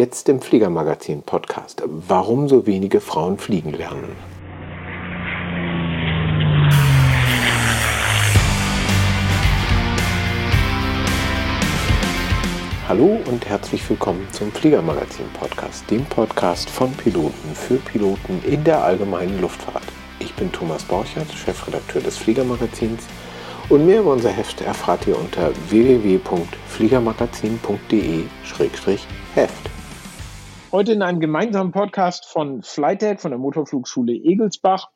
Jetzt im Fliegermagazin Podcast. Warum so wenige Frauen fliegen lernen. Hallo und herzlich willkommen zum Fliegermagazin Podcast, dem Podcast von Piloten für Piloten in der allgemeinen Luftfahrt. Ich bin Thomas Borchert, Chefredakteur des Fliegermagazins und mehr über unser Heft erfahrt ihr unter www.fliegermagazin.de-heft. Heute in einem gemeinsamen Podcast von Flytech, von der Motorflugschule Egelsbach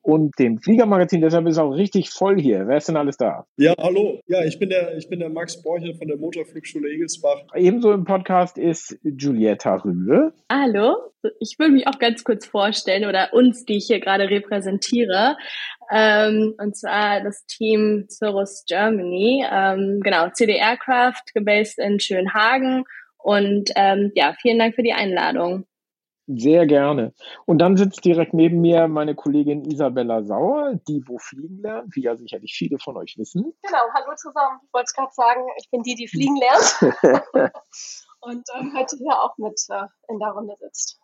und dem Fliegermagazin. Deshalb ist es auch richtig voll hier. Wer ist denn alles da? Ja, hallo. Ja, ich bin der, ich bin der Max Borchel von der Motorflugschule Egelsbach. Ebenso im Podcast ist Giulietta Rühle. Hallo. Ich will mich auch ganz kurz vorstellen oder uns, die ich hier gerade repräsentiere. Ähm, und zwar das Team Cirrus Germany. Ähm, genau, CD Aircraft, gebased in Schönhagen. Und ähm, ja, vielen Dank für die Einladung. Sehr gerne. Und dann sitzt direkt neben mir meine Kollegin Isabella Sauer, die wo fliegen lernt, wie ja sicherlich viele von euch wissen. Genau, hallo zusammen. Ich wollte es gerade sagen, ich bin die, die fliegen lernt und ähm, heute hier auch mit äh, in der Runde sitzt.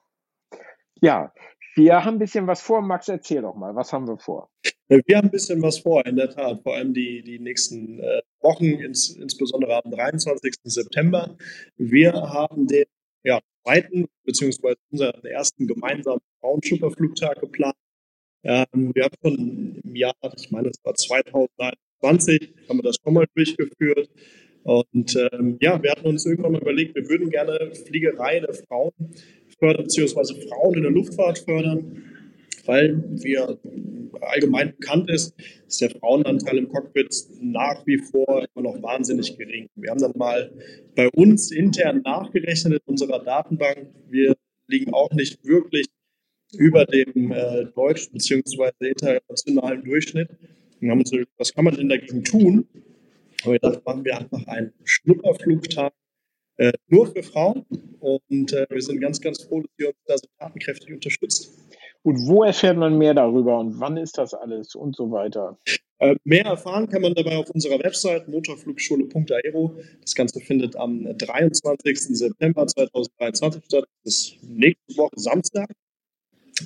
Ja, wir haben ein bisschen was vor. Max, erzähl doch mal, was haben wir vor? Wir haben ein bisschen was vor, in der Tat. Vor allem die, die nächsten äh, Wochen, ins, insbesondere am 23. September. Wir haben den ja, zweiten beziehungsweise unseren ersten gemeinsamen Frauenschupperflugtag geplant. Ähm, wir haben schon im Jahr, ich meine, es war 2020, haben wir das schon mal durchgeführt. Und ähm, ja, wir hatten uns irgendwann mal überlegt, wir würden gerne Fliegerei der Frauen fördern, beziehungsweise Frauen in der Luftfahrt fördern, weil wir allgemein bekannt ist, ist der Frauenanteil im Cockpit nach wie vor immer noch wahnsinnig gering. Wir haben dann mal bei uns intern nachgerechnet in unserer Datenbank. Wir liegen auch nicht wirklich über dem äh, deutschen bzw. internationalen Durchschnitt. Und haben uns gesagt, was kann man denn dagegen tun? Und wir dachten, machen wir einfach einen Schnupperflugtag äh, nur für Frauen. Und äh, wir sind ganz, ganz froh, dass ihr uns da so tatenkräftig unterstützt. Und wo erfährt man mehr darüber und wann ist das alles und so weiter? Äh, mehr erfahren kann man dabei auf unserer Website motorflugschule.aero. Das Ganze findet am 23. September 2023 statt. Das ist nächste Woche Samstag.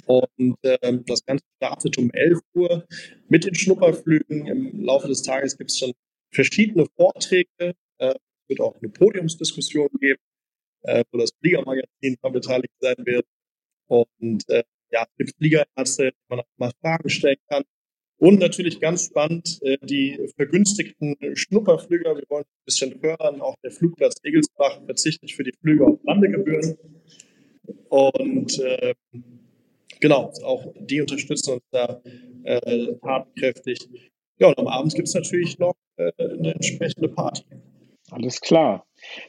Und äh, das Ganze startet um 11 Uhr mit den Schnupperflügen. Im Laufe des Tages gibt es schon verschiedene Vorträge. Äh, es wird auch eine Podiumsdiskussion geben, äh, wo das Fliegermagazin beteiligt sein wird. Und äh, ja, gibt Fliegerärzte, man mal Fragen stellen kann. Und natürlich ganz spannend, äh, die vergünstigten Schnupperflüger. Wir wollen ein bisschen fördern. Auch der Flugplatz Egelsbach verzichtet für die Flüge auf Landegebühren. Und äh, genau, auch die unterstützen uns da äh, tatkräftig. Ja, und am Abend gibt es natürlich noch äh, eine entsprechende Party. Alles klar.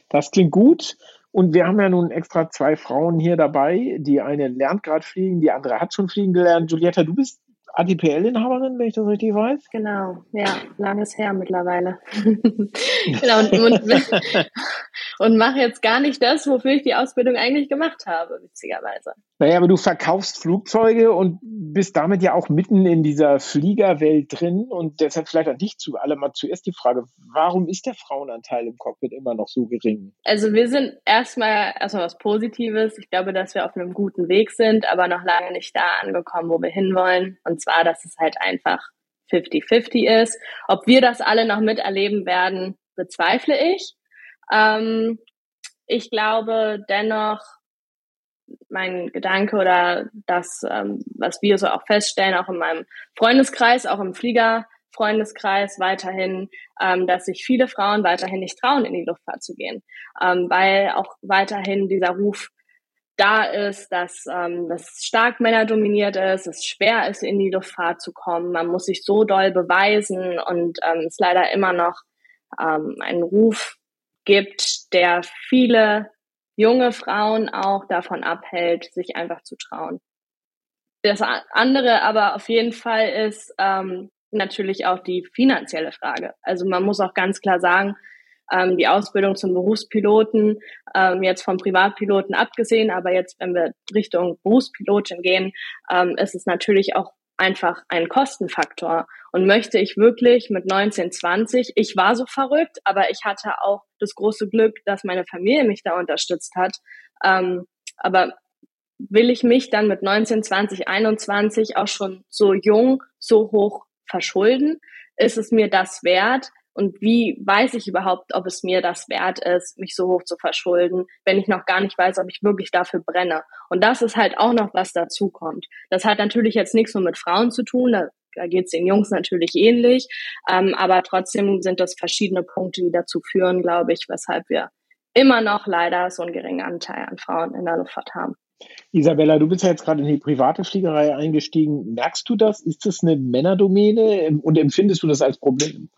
Das klingt gut. Und wir haben ja nun extra zwei Frauen hier dabei. Die eine lernt gerade fliegen, die andere hat schon fliegen gelernt. Julietta, du bist ATPL-Inhaberin, wenn ich das richtig weiß? Genau, ja, langes her mittlerweile. genau, und, und, und mache jetzt gar nicht das, wofür ich die Ausbildung eigentlich gemacht habe, witzigerweise. Naja, aber du verkaufst Flugzeuge und bist damit ja auch mitten in dieser Fliegerwelt drin und deshalb vielleicht an dich zu alle mal zuerst die Frage, warum ist der Frauenanteil im Cockpit immer noch so gering? Also wir sind erstmal erstmal was Positives. Ich glaube, dass wir auf einem guten Weg sind, aber noch lange nicht da angekommen, wo wir hinwollen. Und zwar, dass es halt einfach 50-50 ist. Ob wir das alle noch miterleben werden, bezweifle ich. Ähm, ich glaube dennoch, mein Gedanke oder das, ähm, was wir so auch feststellen, auch in meinem Freundeskreis, auch im Fliegerfreundeskreis weiterhin, ähm, dass sich viele Frauen weiterhin nicht trauen, in die Luftfahrt zu gehen, ähm, weil auch weiterhin dieser Ruf da ist, dass ähm, das stark männerdominiert ist, es schwer ist, in die Luftfahrt zu kommen, man muss sich so doll beweisen und ähm, es leider immer noch ähm, einen Ruf gibt, der viele junge Frauen auch davon abhält, sich einfach zu trauen. Das andere aber auf jeden Fall ist ähm, natürlich auch die finanzielle Frage. Also man muss auch ganz klar sagen, ähm, die Ausbildung zum Berufspiloten, ähm, jetzt vom Privatpiloten abgesehen, aber jetzt, wenn wir Richtung Berufspilotin gehen, ähm, ist es natürlich auch einfach ein Kostenfaktor. Und möchte ich wirklich mit 19, 20, ich war so verrückt, aber ich hatte auch das große Glück, dass meine Familie mich da unterstützt hat. Ähm, aber will ich mich dann mit 19, 20, 21 auch schon so jung, so hoch verschulden? Ist es mir das wert? Und wie weiß ich überhaupt, ob es mir das wert ist, mich so hoch zu verschulden, wenn ich noch gar nicht weiß, ob ich wirklich dafür brenne? Und das ist halt auch noch, was dazu kommt. Das hat natürlich jetzt nichts nur mit Frauen zu tun, da, da geht es den Jungs natürlich ähnlich, ähm, aber trotzdem sind das verschiedene Punkte, die dazu führen, glaube ich, weshalb wir immer noch leider so einen geringen Anteil an Frauen in der Luftfahrt haben. Isabella, du bist ja jetzt gerade in die private Fliegerei eingestiegen. Merkst du das? Ist das eine Männerdomäne und empfindest du das als Problem?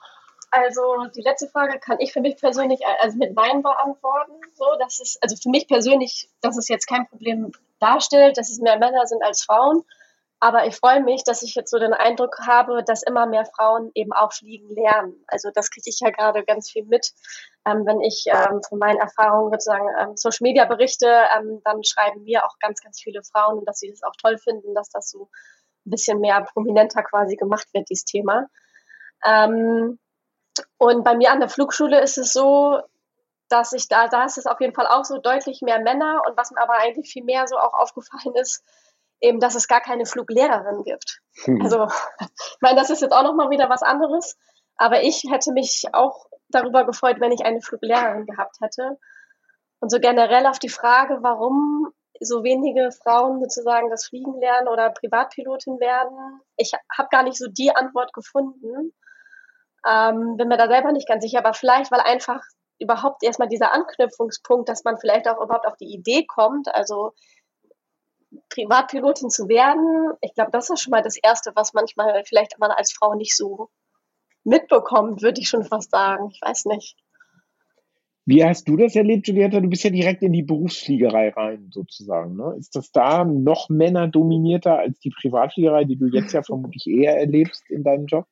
Also die letzte Frage kann ich für mich persönlich also mit Nein beantworten. So, dass es, also für mich persönlich, dass es jetzt kein Problem darstellt, dass es mehr Männer sind als Frauen. Aber ich freue mich, dass ich jetzt so den Eindruck habe, dass immer mehr Frauen eben auch fliegen lernen. Also das kriege ich ja gerade ganz viel mit. Ähm, wenn ich ähm, von meinen Erfahrungen sozusagen ähm, Social Media berichte, ähm, dann schreiben mir auch ganz, ganz viele Frauen, dass sie das auch toll finden, dass das so ein bisschen mehr prominenter quasi gemacht wird, dieses Thema. Ähm, und bei mir an der Flugschule ist es so, dass ich da, da ist es auf jeden Fall auch so deutlich mehr Männer und was mir aber eigentlich viel mehr so auch aufgefallen ist, eben, dass es gar keine Fluglehrerin gibt. Hm. Also, ich meine, das ist jetzt auch nochmal wieder was anderes, aber ich hätte mich auch darüber gefreut, wenn ich eine Fluglehrerin gehabt hätte. Und so generell auf die Frage, warum so wenige Frauen sozusagen das Fliegen lernen oder Privatpilotin werden, ich habe gar nicht so die Antwort gefunden. Ähm, bin mir da selber nicht ganz sicher, aber vielleicht, weil einfach überhaupt erstmal dieser Anknüpfungspunkt, dass man vielleicht auch überhaupt auf die Idee kommt, also Privatpilotin zu werden, ich glaube, das ist schon mal das Erste, was manchmal vielleicht man als Frau nicht so mitbekommt, würde ich schon fast sagen. Ich weiß nicht. Wie hast du das erlebt, Julietta? Du bist ja direkt in die Berufsfliegerei rein, sozusagen. Ne? Ist das da noch männerdominierter als die Privatfliegerei, die du jetzt ja vermutlich eher erlebst in deinem Job?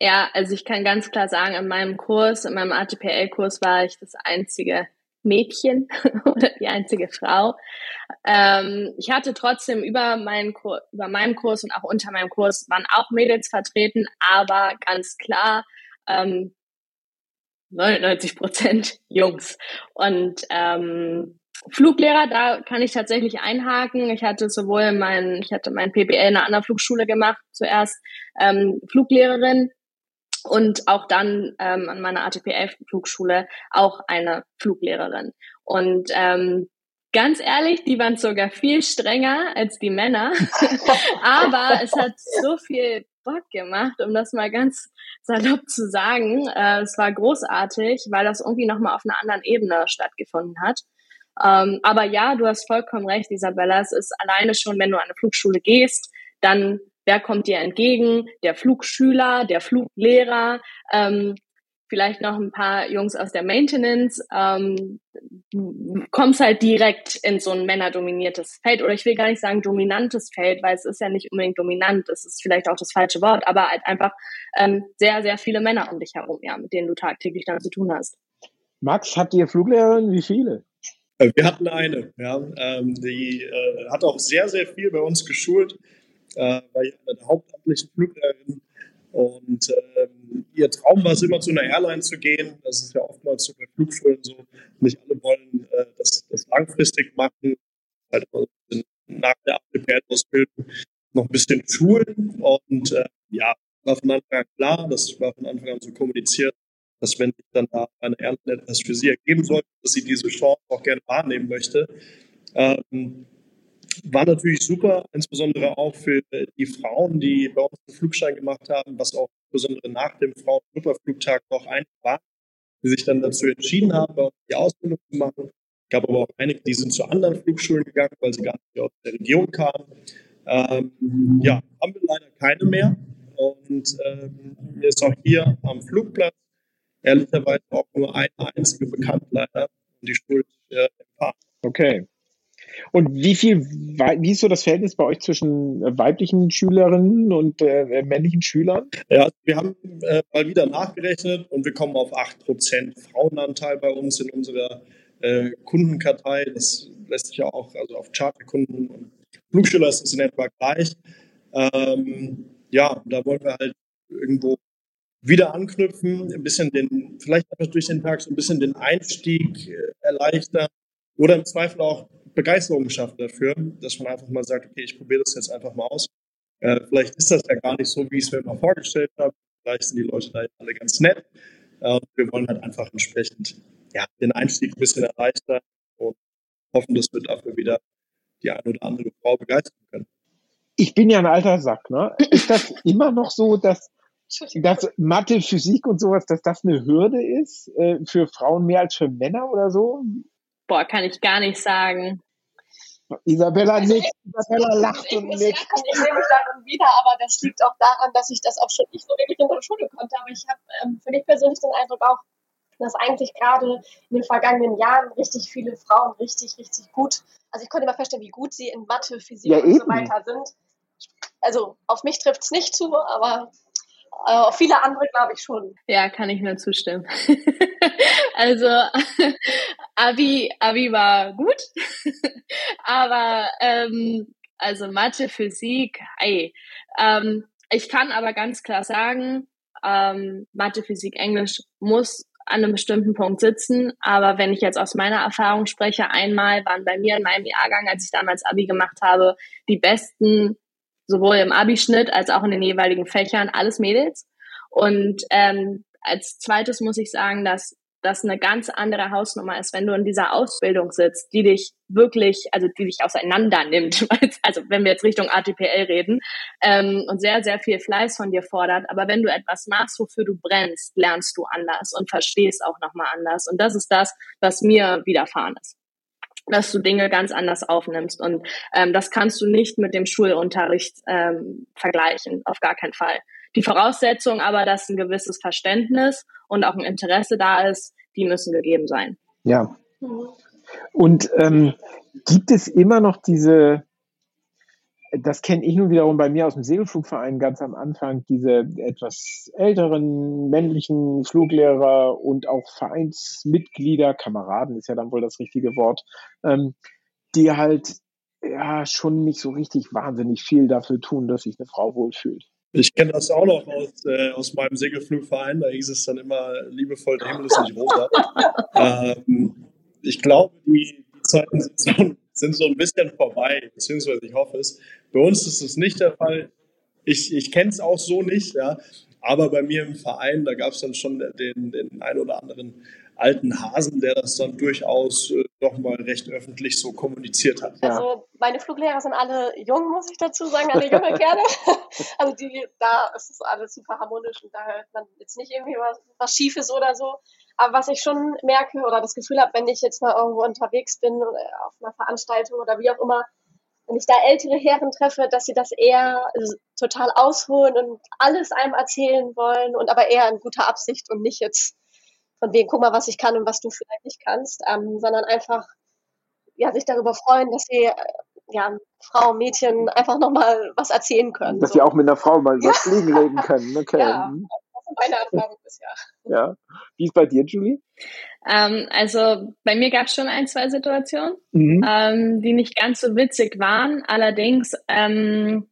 Ja, also ich kann ganz klar sagen, in meinem Kurs, in meinem ATPL-Kurs war ich das einzige Mädchen oder die einzige Frau. Ähm, ich hatte trotzdem über meinen Kur über meinem Kurs und auch unter meinem Kurs waren auch Mädels vertreten, aber ganz klar ähm, 99 Prozent Jungs. Und ähm, Fluglehrer, da kann ich tatsächlich einhaken. Ich hatte sowohl mein, ich hatte mein PBL in einer anderen Flugschule gemacht, zuerst ähm, Fluglehrerin und auch dann ähm, an meiner ATPL-Flugschule auch eine Fluglehrerin. Und ähm, ganz ehrlich, die waren sogar viel strenger als die Männer. Aber es hat so viel Bock gemacht, um das mal ganz salopp zu sagen. Äh, es war großartig, weil das irgendwie nochmal auf einer anderen Ebene stattgefunden hat. Ähm, aber ja, du hast vollkommen recht, Isabella. Es ist alleine schon, wenn du an eine Flugschule gehst, dann Wer kommt dir entgegen? Der Flugschüler, der Fluglehrer, ähm, vielleicht noch ein paar Jungs aus der Maintenance. Ähm, du kommst halt direkt in so ein männerdominiertes Feld oder ich will gar nicht sagen dominantes Feld, weil es ist ja nicht unbedingt dominant, es ist vielleicht auch das falsche Wort, aber halt einfach ähm, sehr, sehr viele Männer um dich herum, ja, mit denen du tagtäglich dann zu tun hast. Max, habt ihr Fluglehrerin? Wie viele? Äh, wir hatten eine, ja. Ähm, die äh, hat auch sehr, sehr viel bei uns geschult äh, war eine der hauptamtlichen Fluglehrerin. Und ähm, ihr Traum war es immer, zu einer Airline zu gehen. Das ist ja oftmals so bei Flugschulen so. Nicht alle wollen äh, das, das langfristig machen. Halt nach der APPL-Ausbildung noch ein bisschen schulen. Und äh, ja, war von Anfang an klar, das war von Anfang an so kommuniziert, dass wenn sich dann da eine Airline etwas für sie ergeben sollte, dass sie diese Chance auch gerne wahrnehmen möchte. Ähm, war natürlich super, insbesondere auch für die Frauen, die bei uns den Flugschein gemacht haben, was auch insbesondere nach dem Frauen-Superflugtag noch einige waren, die sich dann dazu entschieden haben, bei uns die Ausbildung zu machen. Es gab aber auch einige, die sind zu anderen Flugschulen gegangen, weil sie gar nicht aus der Region kamen. Ähm, ja, haben wir leider keine mehr. Und ähm, ist auch hier am Flugplatz ehrlicherweise auch nur eine einzige bekannt leider und die Schuld äh, Okay. Und wie viel, wie ist so das Verhältnis bei euch zwischen äh, weiblichen Schülerinnen und äh, männlichen Schülern? Ja, wir haben äh, mal wieder nachgerechnet und wir kommen auf 8% Frauenanteil bei uns in unserer äh, Kundenkartei. Das lässt sich ja auch, also auf Charterkunden und Flugschüler ist es in etwa gleich. Ähm, ja, da wollen wir halt irgendwo wieder anknüpfen, ein bisschen den, vielleicht einfach durch den Tag so ein bisschen den Einstieg äh, erleichtern oder im Zweifel auch Begeisterung geschaffen dafür, dass man einfach mal sagt, okay, ich probiere das jetzt einfach mal aus. Äh, vielleicht ist das ja gar nicht so, wie ich es mir mal vorgestellt habe. Vielleicht sind die Leute da alle ganz nett. Äh, wir wollen halt einfach entsprechend ja, den Einstieg ein bisschen erleichtern und hoffen, dass wir dafür wieder die eine oder andere Frau begeistern können. Ich bin ja ein alter Sack, ne? Ist das immer noch so, dass, dass Mathe, Physik und sowas, dass das eine Hürde ist äh, für Frauen mehr als für Männer oder so? Boah, kann ich gar nicht sagen. Isabella also nickt, Isabella lacht und nickt. lachen, ich sehe mich dann und wieder, aber das liegt auch daran, dass ich das auch schon nicht so wirklich in der Schule konnte. Aber ich habe ähm, für mich persönlich den Eindruck auch, dass eigentlich gerade in den vergangenen Jahren richtig viele Frauen richtig, richtig gut, also ich konnte mir feststellen, wie gut sie in Mathe, Physik Ja, und so weiter sind. Also auf mich trifft es nicht zu, aber äh, viele andere glaube ich schon. Ja, kann ich nur zustimmen. also Abi, Abi war gut, aber ähm, also Mathe, Physik, ey, ähm, ich kann aber ganz klar sagen, ähm, Mathe, Physik, Englisch muss an einem bestimmten Punkt sitzen. Aber wenn ich jetzt aus meiner Erfahrung spreche, einmal waren bei mir in meinem Jahrgang, als ich damals Abi gemacht habe, die besten sowohl im Abischnitt als auch in den jeweiligen Fächern alles Mädels. Und ähm, als zweites muss ich sagen, dass das eine ganz andere Hausnummer ist, wenn du in dieser Ausbildung sitzt, die dich wirklich, also die dich auseinander nimmt, also wenn wir jetzt Richtung ATPL reden, ähm, und sehr, sehr viel Fleiß von dir fordert. Aber wenn du etwas machst, wofür du brennst, lernst du anders und verstehst auch nochmal anders. Und das ist das, was mir widerfahren ist dass du Dinge ganz anders aufnimmst. Und ähm, das kannst du nicht mit dem Schulunterricht ähm, vergleichen, auf gar keinen Fall. Die Voraussetzung aber, dass ein gewisses Verständnis und auch ein Interesse da ist, die müssen gegeben sein. Ja. Und ähm, gibt es immer noch diese, das kenne ich nun wiederum bei mir aus dem Segelflugverein ganz am Anfang, diese etwas älteren männlichen Fluglehrer und auch Vereinsmitglieder, Kameraden ist ja dann wohl das richtige Wort, ähm, die halt ja schon nicht so richtig wahnsinnig viel dafür tun, dass sich eine Frau wohlfühlt. Ich kenne das auch noch aus, äh, aus meinem Segelflugverein. Da hieß es dann immer liebevoll, der Himmel ist nicht rosa. ähm, ich glaube, die, die Zeiten sind so, sind so ein bisschen vorbei, beziehungsweise ich hoffe es. Bei uns ist es nicht der Fall. Ich, ich kenne es auch so nicht, ja. Aber bei mir im Verein, da gab es dann schon den, den ein oder anderen alten Hasen, der das dann durchaus äh, mal recht öffentlich so kommuniziert hat. Also meine Fluglehrer sind alle jung, muss ich dazu sagen, alle junge Kerle. Also die, da ist es alles super harmonisch und da hört man jetzt nicht irgendwie was, was Schiefes oder so. Aber was ich schon merke oder das Gefühl habe, wenn ich jetzt mal irgendwo unterwegs bin oder auf einer Veranstaltung oder wie auch immer, wenn ich da ältere Herren treffe, dass sie das eher total ausholen und alles einem erzählen wollen und aber eher in guter Absicht und nicht jetzt von wegen, guck mal, was ich kann und was du vielleicht nicht kannst, ähm, sondern einfach ja, sich darüber freuen, dass sie äh, ja, Frau, Mädchen einfach nochmal was erzählen können. Dass so. sie auch mit einer Frau mal über Fliegen reden können. Okay. Ja. Mhm. Das ist meine Erfahrung bisher. Ja. Wie ist bei dir, Julie? Ähm, also bei mir gab es schon ein, zwei Situationen, Mhm. ähm, die nicht ganz so witzig waren. Allerdings ähm,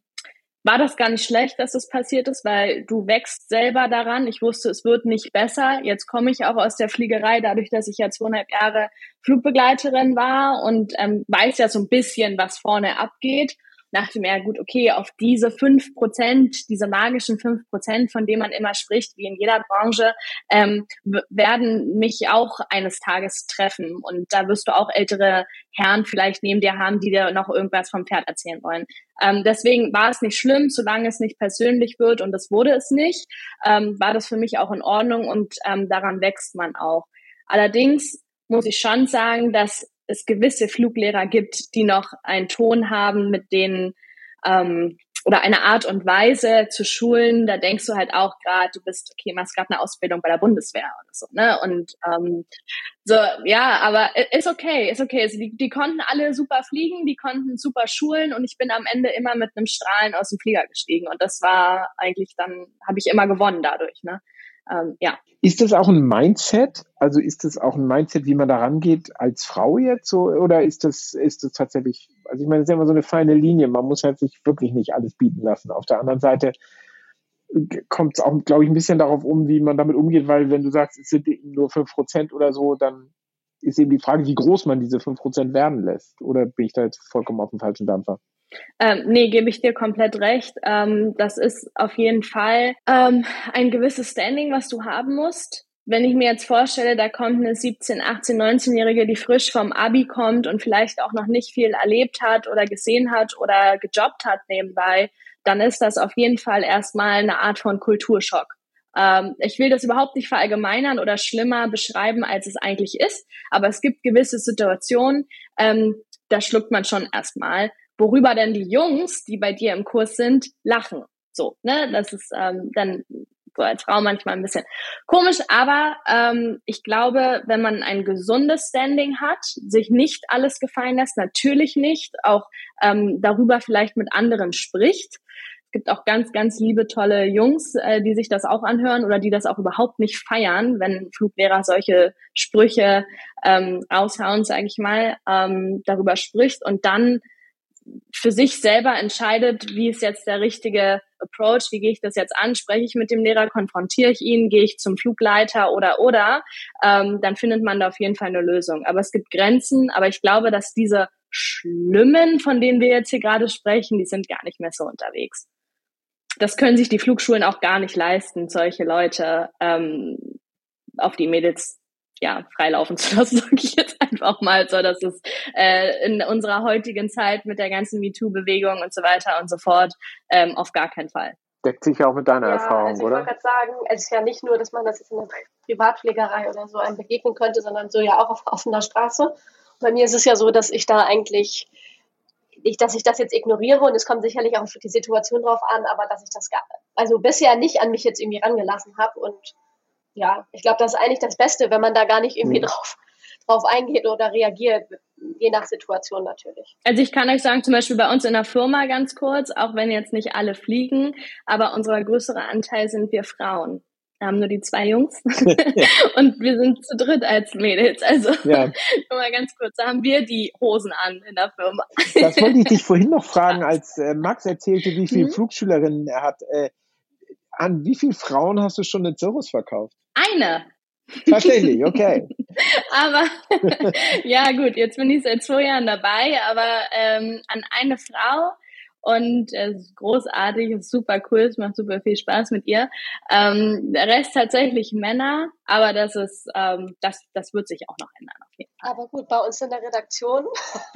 war das gar nicht schlecht, dass es passiert ist, weil du wächst selber daran. Ich wusste, es wird nicht besser. Jetzt komme ich auch aus der Fliegerei, dadurch, dass ich ja zweieinhalb Jahre Flugbegleiterin war und ähm, weiß ja so ein bisschen, was vorne abgeht. Dachte mir, ja gut, okay, auf diese fünf Prozent, diese magischen fünf Prozent, von denen man immer spricht, wie in jeder Branche, ähm, werden mich auch eines Tages treffen. Und da wirst du auch ältere Herren vielleicht neben dir haben, die dir noch irgendwas vom Pferd erzählen wollen. Ähm, deswegen war es nicht schlimm, solange es nicht persönlich wird und das wurde es nicht, ähm, war das für mich auch in Ordnung und ähm, daran wächst man auch. Allerdings muss ich schon sagen, dass es gewisse Fluglehrer gibt, die noch einen Ton haben, mit denen ähm, oder eine Art und Weise zu schulen, da denkst du halt auch gerade, du bist, okay, machst gerade eine Ausbildung bei der Bundeswehr oder so, ne? Und ähm, so, ja, aber ist okay, ist okay. Also die, die konnten alle super fliegen, die konnten super schulen und ich bin am Ende immer mit einem Strahlen aus dem Flieger gestiegen. Und das war eigentlich dann, habe ich immer gewonnen dadurch, ne? Ähm, ja. Ist das auch ein Mindset? Also ist das auch ein Mindset, wie man da rangeht als Frau jetzt so? Oder ist das, ist das tatsächlich, also ich meine, das ist ja immer so eine feine Linie. Man muss halt sich wirklich nicht alles bieten lassen. Auf der anderen Seite kommt es auch, glaube ich, ein bisschen darauf um, wie man damit umgeht, weil wenn du sagst, es sind eben nur fünf Prozent oder so, dann ist eben die Frage, wie groß man diese 5% werden lässt. Oder bin ich da jetzt vollkommen auf dem falschen Dampfer? Ähm, nee, gebe ich dir komplett recht. Ähm, das ist auf jeden Fall ähm, ein gewisses Standing, was du haben musst. Wenn ich mir jetzt vorstelle, da kommt eine 17, 18, 19-Jährige, die frisch vom Abi kommt und vielleicht auch noch nicht viel erlebt hat oder gesehen hat oder gejobbt hat nebenbei, dann ist das auf jeden Fall erstmal eine Art von Kulturschock. Ähm, ich will das überhaupt nicht verallgemeinern oder schlimmer beschreiben, als es eigentlich ist, aber es gibt gewisse Situationen, ähm, da schluckt man schon erstmal, worüber denn die Jungs, die bei dir im Kurs sind, lachen. So, ne, das ist ähm, dann so als Frau manchmal ein bisschen komisch, aber ähm, ich glaube, wenn man ein gesundes Standing hat, sich nicht alles gefallen lässt, natürlich nicht, auch ähm, darüber vielleicht mit anderen spricht, gibt auch ganz, ganz liebe, tolle Jungs, äh, die sich das auch anhören oder die das auch überhaupt nicht feiern, wenn Fluglehrer solche Sprüche ähm, raushauen, sage ich mal, ähm, darüber spricht. Und dann für sich selber entscheidet, wie ist jetzt der richtige Approach, wie gehe ich das jetzt an, spreche ich mit dem Lehrer, konfrontiere ich ihn, gehe ich zum Flugleiter oder oder, ähm, dann findet man da auf jeden Fall eine Lösung. Aber es gibt Grenzen, aber ich glaube, dass diese Schlimmen, von denen wir jetzt hier gerade sprechen, die sind gar nicht mehr so unterwegs. Das können sich die Flugschulen auch gar nicht leisten, solche Leute ähm, auf die Mädels ja, freilaufen zu lassen, sage ich jetzt einfach mal so. Das ist äh, in unserer heutigen Zeit mit der ganzen MeToo-Bewegung und so weiter und so fort ähm, auf gar keinen Fall. Deckt sich ja auch mit deiner ja, Erfahrung, also ich oder? Ich wollte gerade sagen, es ist ja nicht nur, dass man das jetzt in der Privatpflegerei oder so einem begegnen könnte, sondern so ja auch auf offener Straße. Bei mir ist es ja so, dass ich da eigentlich nicht, dass ich das jetzt ignoriere und es kommt sicherlich auch auf die Situation drauf an, aber dass ich das gar, also bisher nicht an mich jetzt irgendwie rangelassen habe und ja, ich glaube, das ist eigentlich das Beste, wenn man da gar nicht irgendwie mhm. drauf, drauf eingeht oder reagiert, je nach Situation natürlich. Also ich kann euch sagen, zum Beispiel bei uns in der Firma ganz kurz, auch wenn jetzt nicht alle fliegen, aber unser größerer Anteil sind wir Frauen. Wir haben nur die zwei Jungs und wir sind zu dritt als Mädels. Also ja. nur mal ganz kurz, da haben wir die Hosen an in der Firma. das wollte ich dich vorhin noch fragen, als äh, Max erzählte, wie viele mhm. Flugschülerinnen er hat. Äh, an wie viele Frauen hast du schon den Cirrus verkauft? Eine. Tatsächlich, okay. aber ja gut, jetzt bin ich seit zwei Jahren dabei, aber ähm, an eine Frau und es ist großartig, es ist super cool, es macht super viel Spaß mit ihr. Ähm, der Rest tatsächlich Männer, aber das ist, ähm, das, das wird sich auch noch ändern. Auf jeden Fall. Aber gut, bei uns in der Redaktion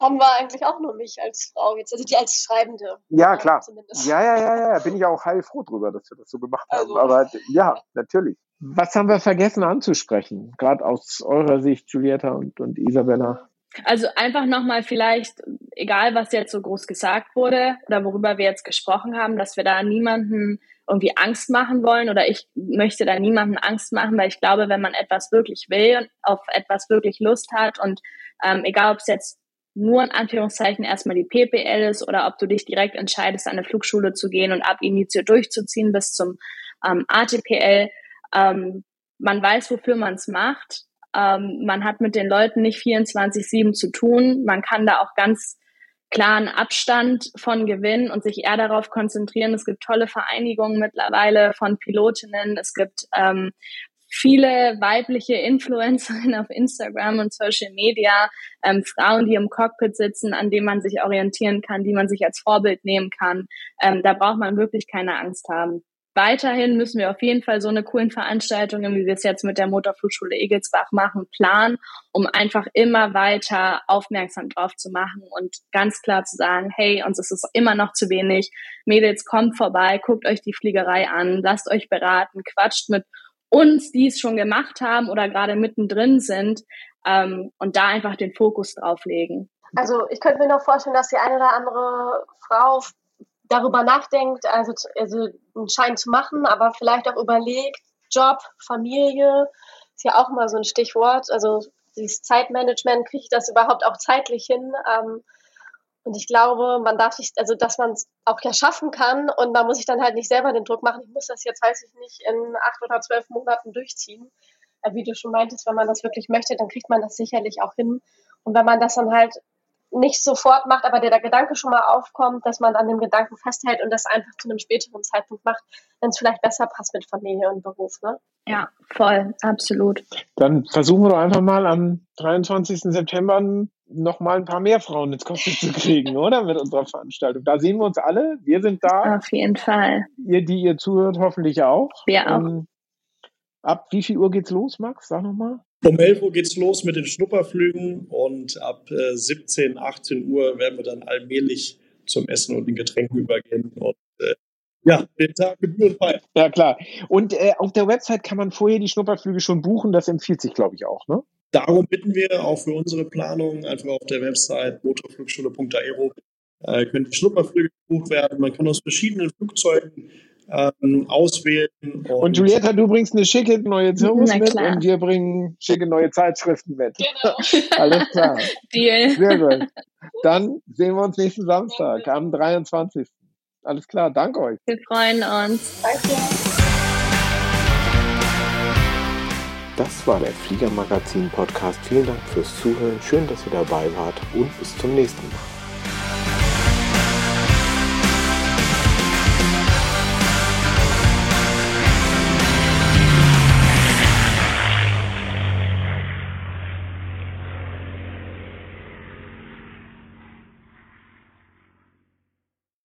haben wir eigentlich auch nur mich als Frau jetzt, also die als Schreibende. Ja, klar. Zumindest. Ja, ja, ja, ja, bin ich auch heilfroh drüber, dass wir das so gemacht haben. Also. Aber ja, natürlich. Was haben wir vergessen anzusprechen? Gerade aus eurer Sicht, Julietta und, und Isabella. Also einfach nochmal vielleicht, egal was jetzt so groß gesagt wurde oder worüber wir jetzt gesprochen haben, dass wir da niemanden irgendwie Angst machen wollen oder ich möchte da niemanden Angst machen, weil ich glaube, wenn man etwas wirklich will und auf etwas wirklich Lust hat und ähm, egal ob es jetzt nur in Anführungszeichen erstmal die PPL ist oder ob du dich direkt entscheidest, an eine Flugschule zu gehen und ab Initio durchzuziehen bis zum ähm, ATPL, ähm, man weiß, wofür man es macht ähm, man hat mit den Leuten nicht 24-7 zu tun. Man kann da auch ganz klaren Abstand von gewinnen und sich eher darauf konzentrieren. Es gibt tolle Vereinigungen mittlerweile von Pilotinnen. Es gibt ähm, viele weibliche Influencerinnen auf Instagram und Social Media, ähm, Frauen, die im Cockpit sitzen, an denen man sich orientieren kann, die man sich als Vorbild nehmen kann. Ähm, da braucht man wirklich keine Angst haben weiterhin müssen wir auf jeden Fall so eine coolen Veranstaltungen, wie wir es jetzt mit der Motorflugschule Egelsbach machen, planen, um einfach immer weiter aufmerksam drauf zu machen und ganz klar zu sagen, hey, uns ist es immer noch zu wenig. Mädels, kommt vorbei, guckt euch die Fliegerei an, lasst euch beraten, quatscht mit uns, die es schon gemacht haben oder gerade mittendrin sind ähm, und da einfach den Fokus drauf legen. Also ich könnte mir noch vorstellen, dass die eine oder andere Frau darüber nachdenkt, also, also einen Schein zu machen, aber vielleicht auch überlegt, Job, Familie, ist ja auch mal so ein Stichwort. Also dieses Zeitmanagement, kriege ich das überhaupt auch zeitlich hin? Ähm, und ich glaube, man darf sich, also dass man es auch ja schaffen kann und man muss sich dann halt nicht selber den Druck machen, ich muss das jetzt, weiß ich nicht, in acht oder zwölf Monaten durchziehen. Wie du schon meintest, wenn man das wirklich möchte, dann kriegt man das sicherlich auch hin. Und wenn man das dann halt nicht sofort macht, aber der, der Gedanke schon mal aufkommt, dass man an dem Gedanken festhält und das einfach zu einem späteren Zeitpunkt macht, wenn es vielleicht besser passt mit Familie und Beruf. Ne? Ja, voll, absolut. Dann versuchen wir doch einfach mal am 23. September noch mal ein paar mehr Frauen ins Cockpit zu kriegen, oder? Mit unserer Veranstaltung. Da sehen wir uns alle. Wir sind da. Auf jeden Fall. Ihr, die ihr zuhört, hoffentlich auch. Wir auch. Ähm, ab wie viel Uhr geht's los, Max? Sag nochmal. Um 11 Uhr geht's los mit den Schnupperflügen und ab äh, 17, 18 Uhr werden wir dann allmählich zum Essen und den Getränken übergehen und äh, ja, den Tag gebührenfrei. Ja, klar. Und äh, auf der Website kann man vorher die Schnupperflüge schon buchen. Das empfiehlt sich, glaube ich, auch, ne? Darum bitten wir auch für unsere Planung einfach auf der Website motorflugschule.aero äh, können die Schnupperflüge gebucht werden. Man kann aus verschiedenen Flugzeugen ähm, auswählen. Und, und Julietta, du bringst eine schicke neue Zirkus mit und wir bringen schicke neue Zeitschriften mit. Genau. Alles klar. Deal. Sehr gut. Dann sehen wir uns nächsten Samstag am 23. Alles klar, danke euch. Wir freuen uns. Danke. Das war der Fliegermagazin Podcast. Vielen Dank fürs Zuhören. Schön, dass ihr dabei wart und bis zum nächsten Mal.